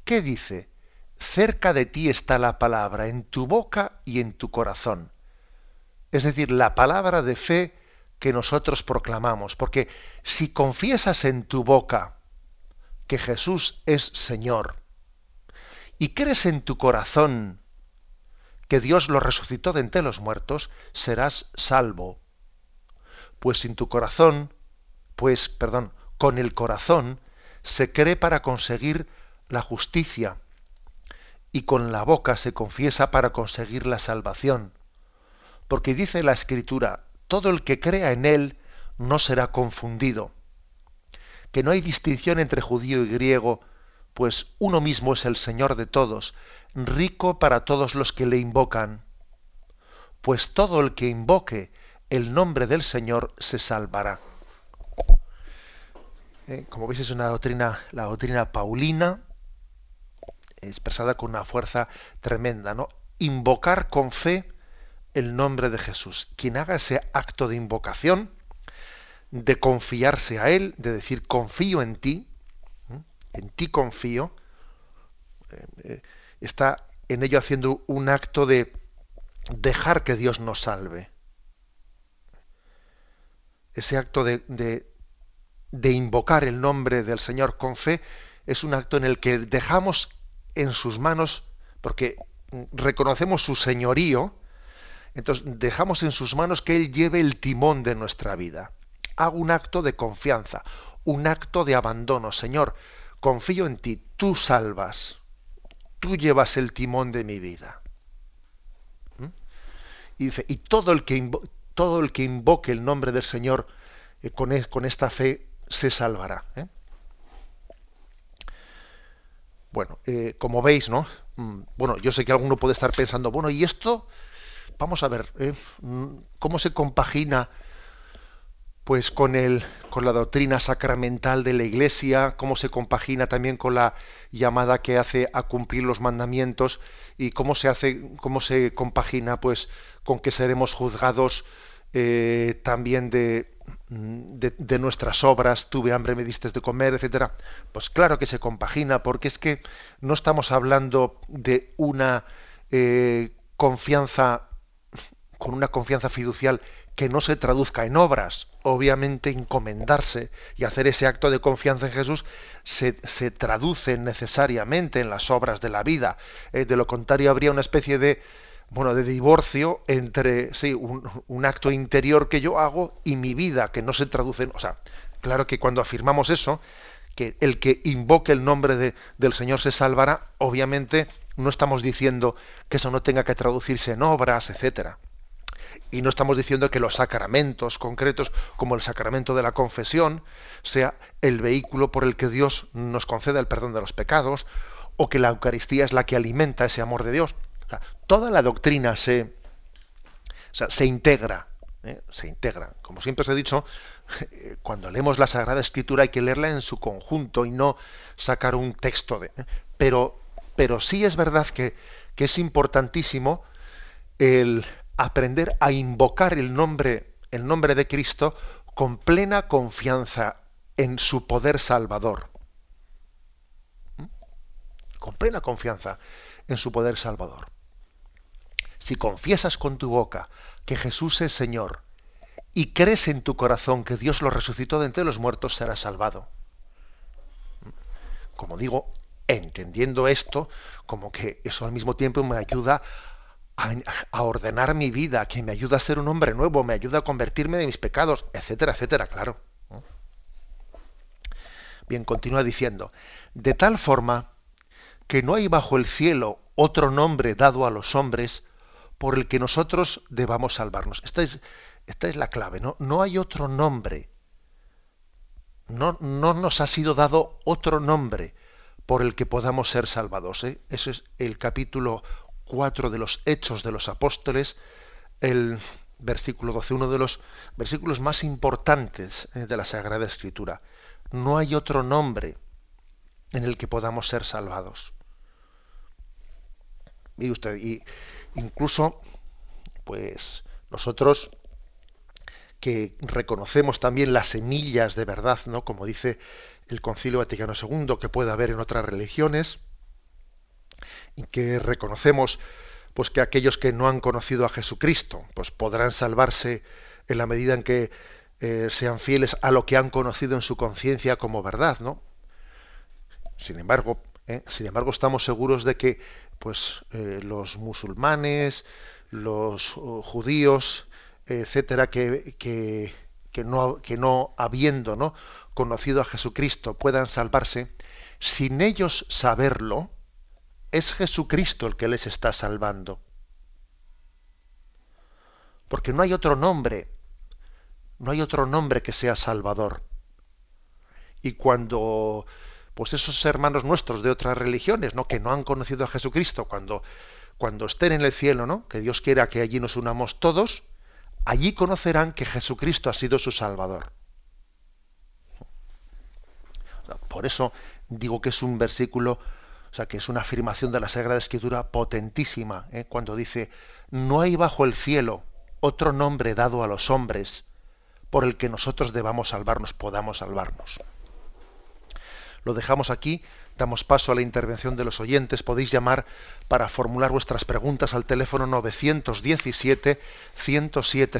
Speaker 1: ¿qué dice? Cerca de ti está la palabra, en tu boca y en tu corazón. Es decir, la palabra de fe que nosotros proclamamos, porque si confiesas en tu boca que Jesús es Señor y crees en tu corazón que Dios lo resucitó de entre los muertos, serás salvo. Pues sin tu corazón, pues, perdón, con el corazón se cree para conseguir la justicia y con la boca se confiesa para conseguir la salvación. Porque dice la Escritura, todo el que crea en Él no será confundido que no hay distinción entre judío y griego, pues uno mismo es el Señor de todos, rico para todos los que le invocan. Pues todo el que invoque el nombre del Señor se salvará. Eh, como veis es una doctrina, la doctrina paulina, expresada con una fuerza tremenda, ¿no? Invocar con fe el nombre de Jesús. Quien haga ese acto de invocación, de confiarse a Él, de decir confío en ti, en ti confío, eh, eh, está en ello haciendo un acto de dejar que Dios nos salve. Ese acto de, de invocar el nombre del Señor con fe es un acto en el que dejamos en sus manos, porque reconocemos su señorío, entonces dejamos en sus manos que Él lleve el timón de nuestra vida hago un acto de confianza, un acto de abandono. Señor, confío en ti, tú salvas, tú llevas el timón de mi vida. ¿Mm? Y dice, y todo el que, todo el que invoque el nombre del Señor eh, con, con, esta fe se salvará. ¿eh? Bueno, eh, como veis, ¿no? Mm, bueno, yo sé que alguno puede estar pensando, bueno, ¿y esto? Vamos a ver. Mm, ¿cómo se compagina pues con el con la doctrina sacramental de la Iglesia, cómo se compagina también con la llamada que hace a cumplir los mandamientos y cómo se hace, cómo se compagina pues con que seremos juzgados eh, también de, de, nuestras obras, tuve hambre, me diste de comer, etcétera. Pues claro que se compagina, porque es que no estamos hablando de una eh, confianza con una confianza fiducial que no se traduzca en obras. Obviamente encomendarse y hacer ese acto de confianza en Jesús se, se traduce necesariamente en las obras de la vida. Eh, de lo contrario habría una especie de bueno de divorcio entre sí un, un, acto interior que yo hago y mi vida que no se traduce. En, o sea, claro que cuando afirmamos eso que el que invoque el nombre de, del Señor se salvará, obviamente no estamos diciendo que eso no tenga que traducirse en obras, etcétera. Y no estamos diciendo que los sacramentos concretos, como el sacramento de la confesión, sea el vehículo por el que Dios nos conceda el perdón de los pecados, o que la Eucaristía es la que alimenta ese amor de Dios. toda la doctrina se, se integra, ¿eh? se integra. Como siempre os he dicho, cuando leemos la Sagrada Escritura hay que leerla en su conjunto y no sacar un texto de. ¿eh? Pero, pero sí es verdad que, que es importantísimo el aprender a invocar el nombre, el nombre de Cristo con plena confianza en su poder salvador. ¿Mm? Con plena confianza en su poder salvador. Si confiesas con tu boca que Jesús es Señor y crees en tu corazón que Dios lo resucitó de entre los muertos, serás salvado. ¿Mm? Como digo, entendiendo esto, como que eso al mismo tiempo me ayuda a, ordenar mi vida, que me ayuda a ser un hombre nuevo, me ayuda a convertirme de mis pecados, etcétera, etcétera, claro. Bien, continúa diciendo, de tal forma que no hay bajo el cielo otro nombre dado a los hombres por el que nosotros debamos salvarnos. Esta es, la clave, ¿no? No hay otro nombre. No, no nos ha sido dado otro nombre por el que podamos ser salvados. ¿eh? Eso es el capítulo cuatro de los Hechos de los Apóstoles, el versículo 12, uno de los versículos más importantes eh, de la Sagrada Escritura. No hay otro nombre en el que podamos ser salvados. Mire usted, y incluso, pues nosotros que reconocemos también las semillas de verdad, ¿no? Como dice el Concilio Vaticano II, que puede haber en otras religiones, y que reconocemos pues que aquellos que no han conocido a Jesucristo pues podrán salvarse en la medida en que eh, sean fieles a lo que han conocido en su conciencia como verdad, ¿no? Sin embargo, ¿eh? sin embargo estamos seguros de que pues eh, los musulmanes, los judíos, etcétera, que, que, que, no, que no habiendo ¿no? conocido a Jesucristo puedan salvarse, sin ellos saberlo, es Jesucristo el que les está salvando. Porque no hay otro nombre, no hay otro nombre que sea salvador. Y cuando pues esos hermanos nuestros de otras religiones, ¿no? que no han conocido a Jesucristo, cuando cuando estén en el cielo, ¿no? Que Dios quiera que allí nos unamos todos, allí conocerán que Jesucristo ha sido su salvador. Por eso digo que es un versículo o sea, que es una afirmación de la Sagrada Escritura potentísima, ¿eh? cuando dice, no hay bajo el cielo otro nombre dado a los hombres por el que nosotros debamos salvarnos, podamos salvarnos. Lo dejamos aquí, damos paso a la intervención de los oyentes. Podéis llamar para formular vuestras preguntas al teléfono 917 107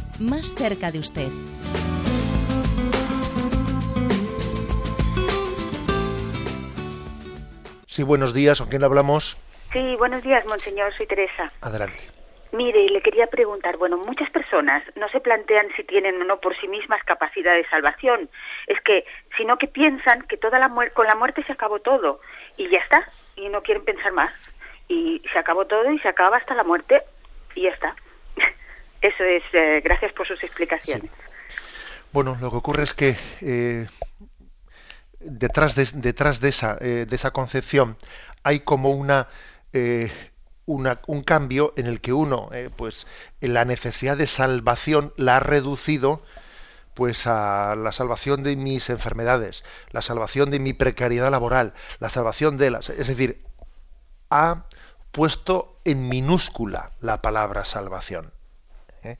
Speaker 3: más cerca de usted.
Speaker 1: Sí, buenos días. ¿Con quién hablamos?
Speaker 4: Sí, buenos días, monseñor. Soy Teresa.
Speaker 1: Adelante.
Speaker 4: Mire, le quería preguntar, bueno, muchas personas no se plantean si tienen o no por sí mismas capacidad de salvación, es que, sino que piensan que toda la con la muerte se acabó todo y ya está, y no quieren pensar más, y se acabó todo y se acaba hasta la muerte y ya está. Eso es, eh, gracias por sus explicaciones.
Speaker 1: Bueno, lo que ocurre es que eh, detrás de, detrás de esa, eh, de esa concepción hay como una eh, un cambio en el que uno, eh, pues, en la necesidad de salvación la ha reducido pues a la salvación de mis enfermedades, la salvación de mi precariedad laboral, la salvación de las, es decir, ha puesto en minúscula la palabra salvación. ¿Eh?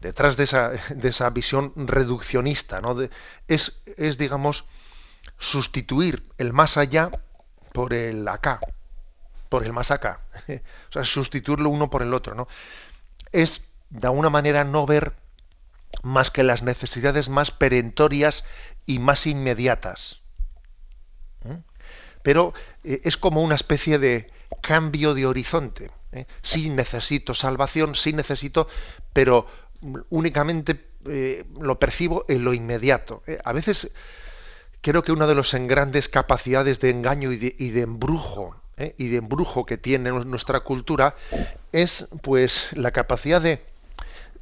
Speaker 1: Detrás de esa, de esa, visión reduccionista, ¿no? es, es, digamos, sustituir el más allá por el acá, por el más acá. o sea, sustituirlo uno por el otro, ¿no? Es, de alguna manera, no ver más que las necesidades más perentorias y más inmediatas. ¿Mm? Pero eh, es como una especie de cambio de horizonte. ¿Eh? Sí necesito salvación, sí necesito, pero únicamente eh, lo percibo en lo inmediato. A veces creo que una de las grandes capacidades de engaño y de embrujo ¿eh? y de embrujo que tiene nuestra cultura es pues la capacidad de,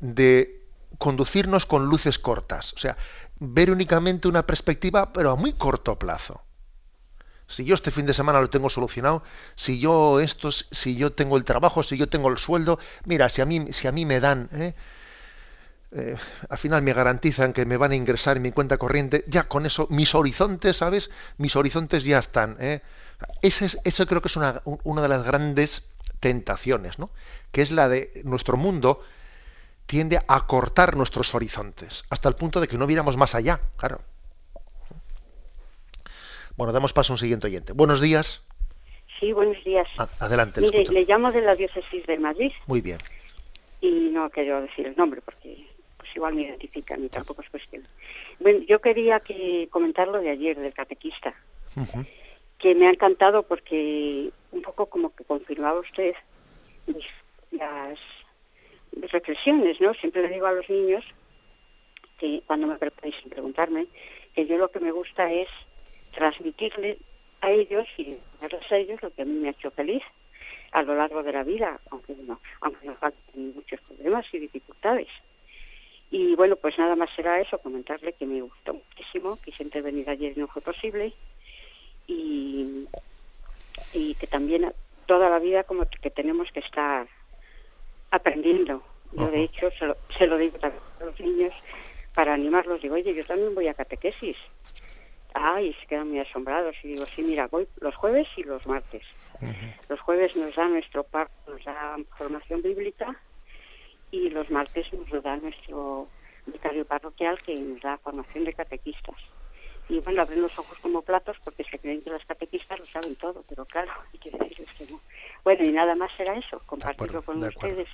Speaker 1: de conducirnos con luces cortas, o sea, ver únicamente una perspectiva, pero a muy corto plazo. Si yo este fin de semana lo tengo solucionado, si yo esto, si yo tengo el trabajo, si yo tengo el sueldo, mira, si a mí, si a mí me dan, ¿eh? Eh, al final me garantizan que me van a ingresar en mi cuenta corriente, ya con eso mis horizontes, ¿sabes? Mis horizontes ya están. ¿eh? Es, eso creo que es una, una de las grandes tentaciones, ¿no? que es la de nuestro mundo tiende a cortar nuestros horizontes, hasta el punto de que no viéramos más allá, claro. Bueno, damos paso a un siguiente oyente. Buenos días.
Speaker 5: Sí, buenos días.
Speaker 1: adelante.
Speaker 5: Mire, le llamo de la diócesis de Madrid.
Speaker 1: Muy bien.
Speaker 5: Y no quiero decir el nombre porque pues igual me identifican y tampoco es cuestión. Bueno, yo quería que comentar lo de ayer del catequista que me ha encantado porque un poco como que confirmaba usted las reflexiones, ¿no? Siempre le digo a los niños que cuando me preguntáis sin preguntarme, que yo lo que me gusta es transmitirle a ellos y darles a ellos lo que a mí me ha hecho feliz a lo largo de la vida, aunque no, aunque nos falten muchos problemas y dificultades. Y bueno, pues nada más será eso, comentarle que me gustó muchísimo, quise intervenir ayer y no fue posible, y, y que también toda la vida como que tenemos que estar aprendiendo. Yo de hecho se lo, se lo digo a los niños para animarlos, digo, oye, yo también voy a catequesis. Ay, se quedan muy asombrados y digo, sí, mira, voy los jueves y los martes. Los jueves nos da nuestro par, nos da formación bíblica y los martes nos lo da nuestro vicario parroquial que nos da formación de catequistas y bueno, abren los ojos como platos porque se creen que las catequistas lo saben todo, pero claro, hay que decirles que no. Bueno, y nada más será eso, compartirlo con ustedes.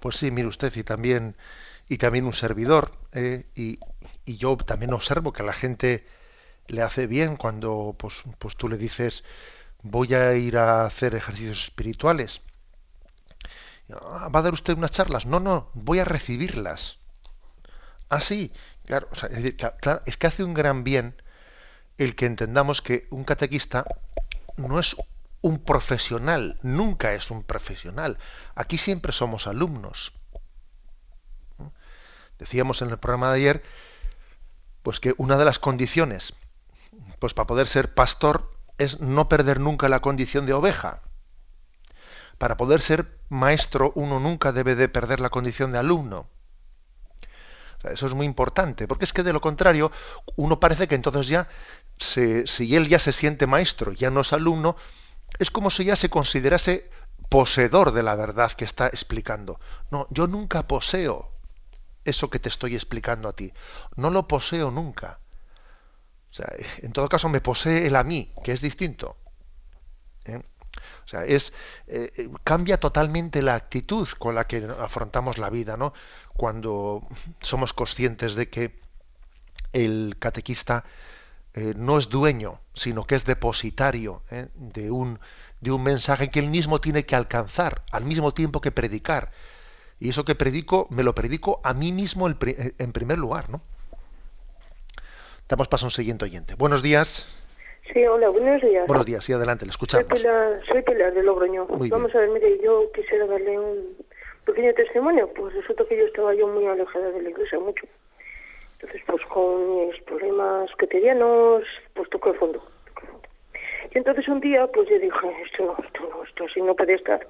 Speaker 1: Pues sí, mire usted, y también, y también un servidor, eh, y, y, yo también observo que la gente le hace bien cuando pues, pues tú le dices voy a ir a hacer ejercicios espirituales. Ah, ¿Va a dar usted unas charlas? No, no, voy a recibirlas. Ah, sí, Claro, es, que hace un gran bien el que entendamos que un catequista no es un profesional, nunca es un profesional. Aquí siempre somos alumnos. Decíamos en el programa de ayer, pues que una de las condiciones, pues para poder ser pastor, es no perder nunca la condición de oveja. Para poder ser maestro, uno nunca debe de perder la condición de alumno. eso es muy importante, porque es que de lo contrario, uno parece que entonces ya, si él ya se siente maestro, ya no es alumno, es como si ya se considerase poseedor de la verdad que está explicando. No, yo nunca poseo eso que te estoy explicando a ti. No lo poseo nunca. O sea, en todo caso me posee él a mí, que es distinto. ¿Eh? O sea, es eh, eh, cambia totalmente la actitud con la que afrontamos la vida, ¿no? Cuando somos conscientes de que el catequista no es dueño, sino que es depositario de un de un mensaje que él mismo tiene que alcanzar al mismo tiempo que predicar. Y eso que predico, me lo predico a mí mismo en primer lugar, ¿no? Damos paso a un siguiente oyente. Buenos días.
Speaker 6: Sí, hola, buenos días.
Speaker 1: Buenos días, sí, adelante, le escuchamos.
Speaker 6: Soy Pilar, de Logroño. Vamos a ver, mire, yo quisiera darle un pequeño testimonio. Pues resulta que yo estaba yo muy alejada de la iglesia, mucho. Entonces, pues con mis problemas cotidianos, pues toco el fondo. Y entonces un día, pues yo dije, esto no, esto no, esto así no puede estar.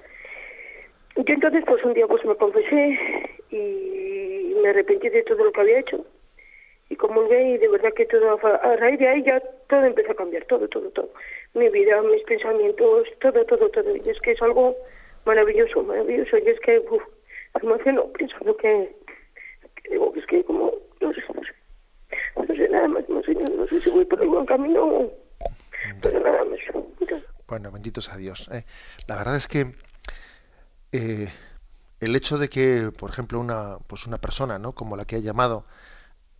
Speaker 6: Y entonces, pues un día, pues me confesé y me arrepentí de todo lo que había hecho y comulgué y de verdad que todo, a raíz de ahí ya todo empezó a cambiar, todo, todo, todo. Mi vida, mis pensamientos, todo, todo, todo. Y es que es algo maravilloso, maravilloso. Y es que, uff, me emociono pensando que, que digo, es que como, no sé, no sé, no sé nada más, no sé, no sé si voy por el buen camino pero nada más.
Speaker 1: Bueno, benditos a Dios. Eh. La verdad es que eh, el hecho de que, por ejemplo, una, pues una persona, ¿no? Como la que ha llamado,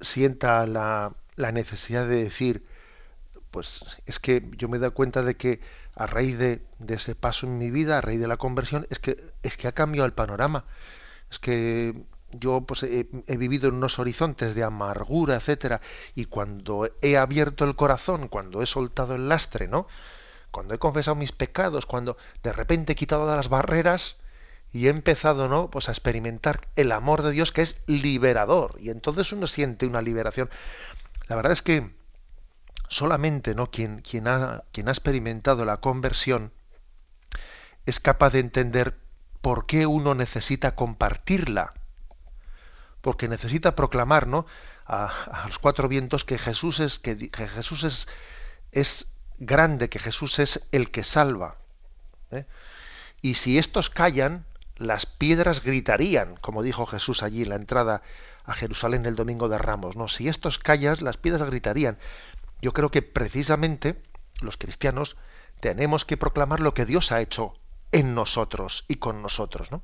Speaker 1: sienta la, la necesidad de decir, pues es que yo me he dado cuenta de que a raíz de, de, ese paso en mi vida, a raíz de la conversión, es que, es que ha cambiado el panorama. Es que yo pues he, he, vivido en unos horizontes de amargura, etcétera, y cuando he abierto el corazón, cuando he soltado el lastre, ¿no? Cuando he confesado mis pecados, cuando de repente he quitado las barreras, y he empezado ¿no? pues a experimentar el amor de Dios que es liberador y entonces uno siente una liberación la verdad es que solamente no quien, quien, ha, quien ha experimentado la conversión es capaz de entender por qué uno necesita compartirla porque necesita proclamar ¿no? a, los cuatro vientos que Jesús es que, Jesús es, es grande que Jesús es el que salva ¿eh? y si estos callan las piedras gritarían, como dijo Jesús allí en la entrada a Jerusalén el domingo de Ramos. No, si estos callas, las piedras gritarían. Yo creo que precisamente los cristianos tenemos que proclamar lo que Dios ha hecho en nosotros y con nosotros, ¿no?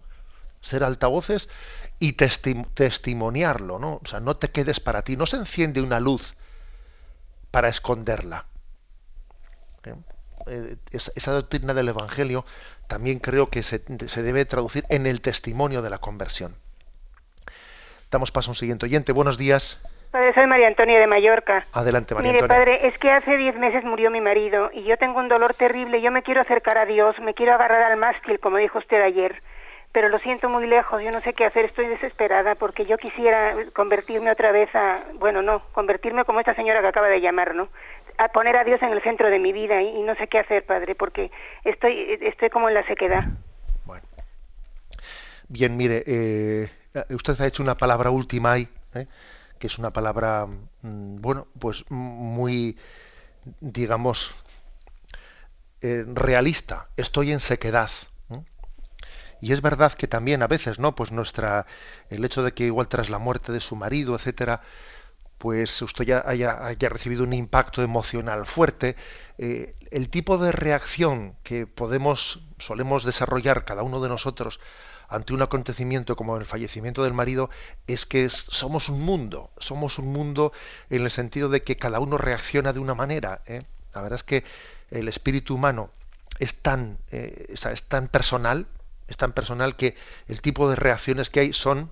Speaker 1: Ser altavoces y testimoniarlo, ¿no? O sea, no te quedes para ti, no se enciende una luz para esconderla. ¿Eh? Eh, esa doctrina del Evangelio también creo que se, debe traducir en el testimonio de la conversión. Damos paso a un siguiente oyente. Buenos días.
Speaker 7: Padre, soy María Antonia de Mallorca.
Speaker 1: Adelante, María
Speaker 7: Mire, padre, es que hace diez meses murió mi marido y yo tengo un dolor terrible. Yo me quiero acercar a Dios, me quiero agarrar al mástil, como dijo usted ayer, pero lo siento muy lejos. Yo no sé qué hacer, estoy desesperada porque yo quisiera convertirme otra vez a, bueno, no, convertirme como esta señora que acaba de llamar, ¿no? a poner a Dios en el centro de mi vida y, no sé qué hacer, Padre, porque estoy, estoy como en la sequedad.
Speaker 1: Bueno. Bien, mire, eh, usted ha hecho una palabra última ahí, ¿eh? que es una palabra, mm, bueno, pues muy, digamos, eh, realista. Estoy en sequedad. Y es verdad que también a veces, ¿no? Pues nuestra, el hecho de que igual tras la muerte de su marido, etcétera, pues usted ya haya, recibido un impacto emocional fuerte, eh, el tipo de reacción que podemos, solemos desarrollar cada uno de nosotros ante un acontecimiento como el fallecimiento del marido es que somos un mundo, somos un mundo en el sentido de que cada uno reacciona de una manera. ¿eh? La verdad es que el espíritu humano es tan, eh, es tan personal, es tan personal que el tipo de reacciones que hay son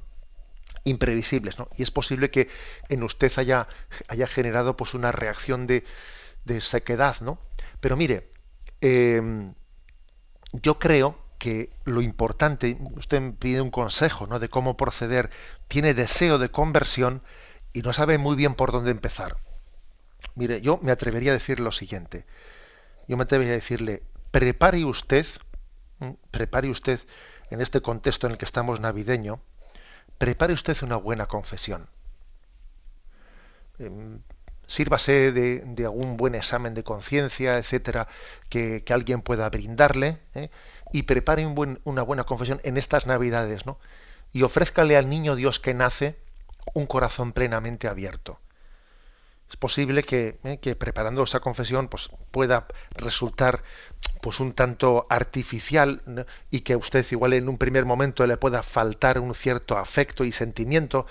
Speaker 1: imprevisibles, ¿no? Y es posible que en usted haya, haya generado pues una reacción de, de sequedad, ¿no? Pero mire, em, yo creo, que lo importante, usted me pide un consejo ¿no? de cómo proceder, tiene deseo de conversión y no sabe muy bien por dónde empezar. Mire, yo me atrevería a decir lo siguiente. Yo me atrevería a decirle, prepare usted, prepare usted en este contexto en el que estamos navideño, prepare usted una buena confesión. Em, sírvase de, algún buen examen de conciencia, etcétera, que, alguien pueda brindarle, ¿eh? y prepare una buena confesión en estas Navidades, ¿no? Y ofrézcale al niño Dios que nace un corazón plenamente abierto. Es posible que, ¿eh? que preparando esa confesión pues, pueda resultar pues un tanto artificial y que usted igual en un primer momento le pueda faltar un cierto afecto y sentimiento,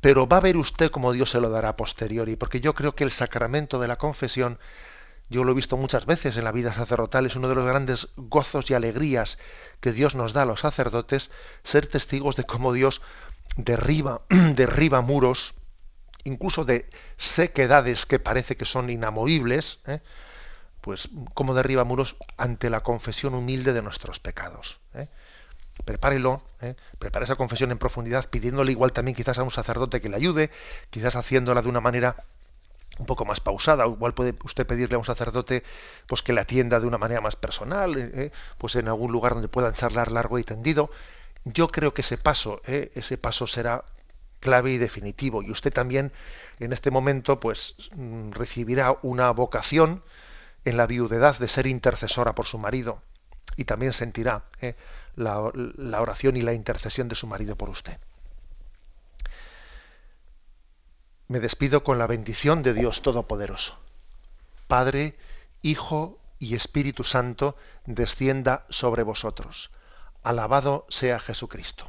Speaker 1: pero va a ver usted cómo Dios se lo dará a posteriori, porque yo creo que el sacramento de la confesión, yo lo he visto muchas veces en la vida sacerdotal, es uno de los grandes gozos y alegrías que Dios nos da a los sacerdotes, ser testigos de cómo Dios derriba, derriba muros, incluso de sequedades que parece que son inamovibles, ¿eh? pues cómo derriba muros ante la confesión humilde de nuestros pecados. ¿eh? prepárelo, ¿eh? prepare esa confesión en profundidad, pidiéndole igual también quizás a un sacerdote que le ayude, quizás haciéndola de una manera un poco más pausada, igual puede usted pedirle a un sacerdote pues que le atienda de una manera más personal, ¿eh? ¿eh? pues en algún lugar donde puedan charlar largo y tendido. Yo creo que ese paso, ¿eh? ese paso será clave y definitivo. Y usted también en este momento pues mm, recibirá una vocación en la viudedad de ser intercesora por su marido y también sentirá ¿eh? la, oración y la intercesión de su marido por usted. Me despido con la bendición de Dios Todopoderoso. Padre, Hijo y Espíritu Santo, descienda sobre vosotros. Alabado sea Jesucristo.